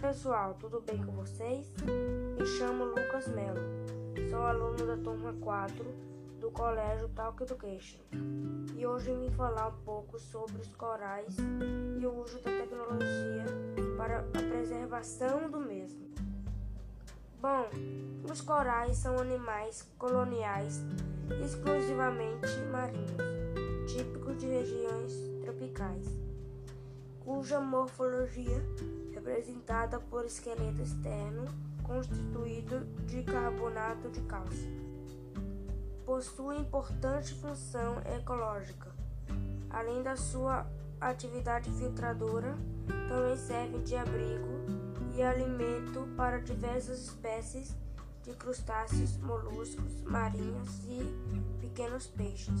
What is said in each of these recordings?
pessoal, tudo bem com vocês? Me chamo Lucas Melo, sou aluno da turma 4 do Colégio Talk Education e hoje vim falar um pouco sobre os corais e o uso da tecnologia para a preservação do mesmo. Bom, os corais são animais coloniais exclusivamente marinhos, típicos de regiões tropicais, cuja morfologia representada por esqueleto externo constituído de carbonato de cálcio. Possui importante função ecológica. Além da sua atividade filtradora, também servem de abrigo e alimento para diversas espécies de crustáceos, moluscos marinhos e pequenos peixes.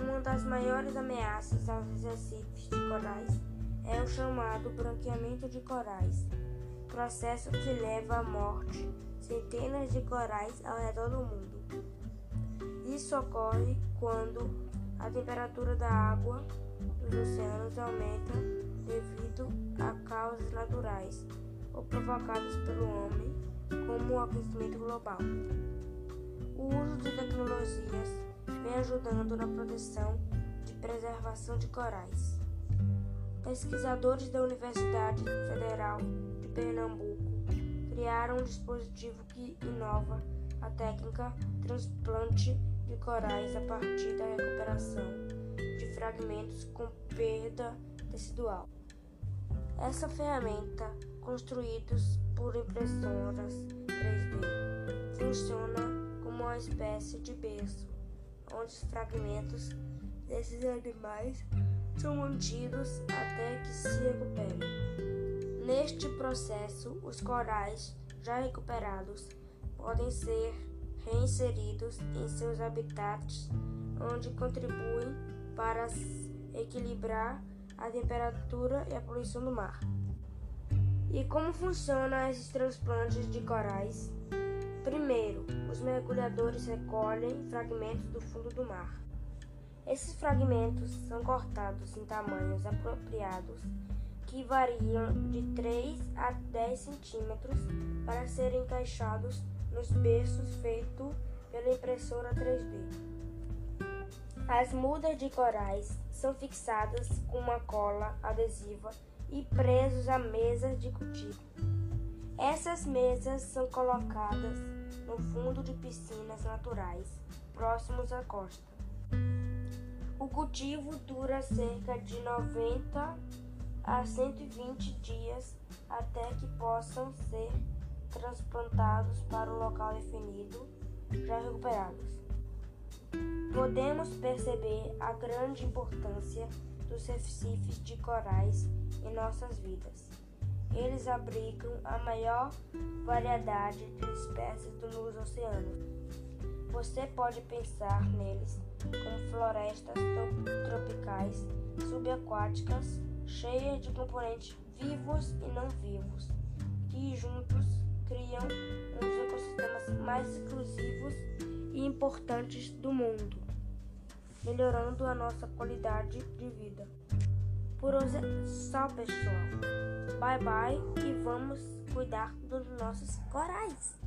Uma das maiores ameaças aos recifes de corais é o chamado branqueamento de corais, processo que leva à morte centenas de corais ao redor do mundo. Isso ocorre quando a temperatura da água dos oceanos aumenta devido a causas naturais ou provocadas pelo homem, como o aquecimento global. O uso de tecnologias vem ajudando na proteção e preservação de corais. Pesquisadores da Universidade Federal de Pernambuco criaram um dispositivo que inova a técnica transplante de corais a partir da recuperação de fragmentos com perda tecidual. Essa ferramenta, construídos por impressoras 3D, funciona como uma espécie de berço, onde os fragmentos desses animais são mantidos até que se recuperem. Neste processo, os corais já recuperados podem ser reinseridos em seus habitats, onde contribuem para equilibrar a temperatura e a poluição do mar. E como funcionam esses transplantes de corais? Primeiro, os mergulhadores recolhem fragmentos do fundo do mar. Esses fragmentos são cortados em tamanhos apropriados que variam de 3 a 10 centímetros para serem encaixados nos berços feitos pela impressora 3D. As mudas de corais são fixadas com uma cola adesiva e presos a mesas de cultivo. Essas mesas são colocadas no fundo de piscinas naturais próximos à costa. O cultivo dura cerca de 90 a 120 dias até que possam ser transplantados para o local definido, já recuperados. Podemos perceber a grande importância dos recifes de corais em nossas vidas. Eles abrigam a maior variedade de espécies dos oceanos. Você pode pensar neles como florestas tropicais subaquáticas cheias de componentes vivos e não vivos, que juntos criam um dos ecossistemas mais exclusivos e importantes do mundo, melhorando a nossa qualidade de vida. Por hoje é só, pessoal. Bye bye e vamos cuidar dos nossos corais.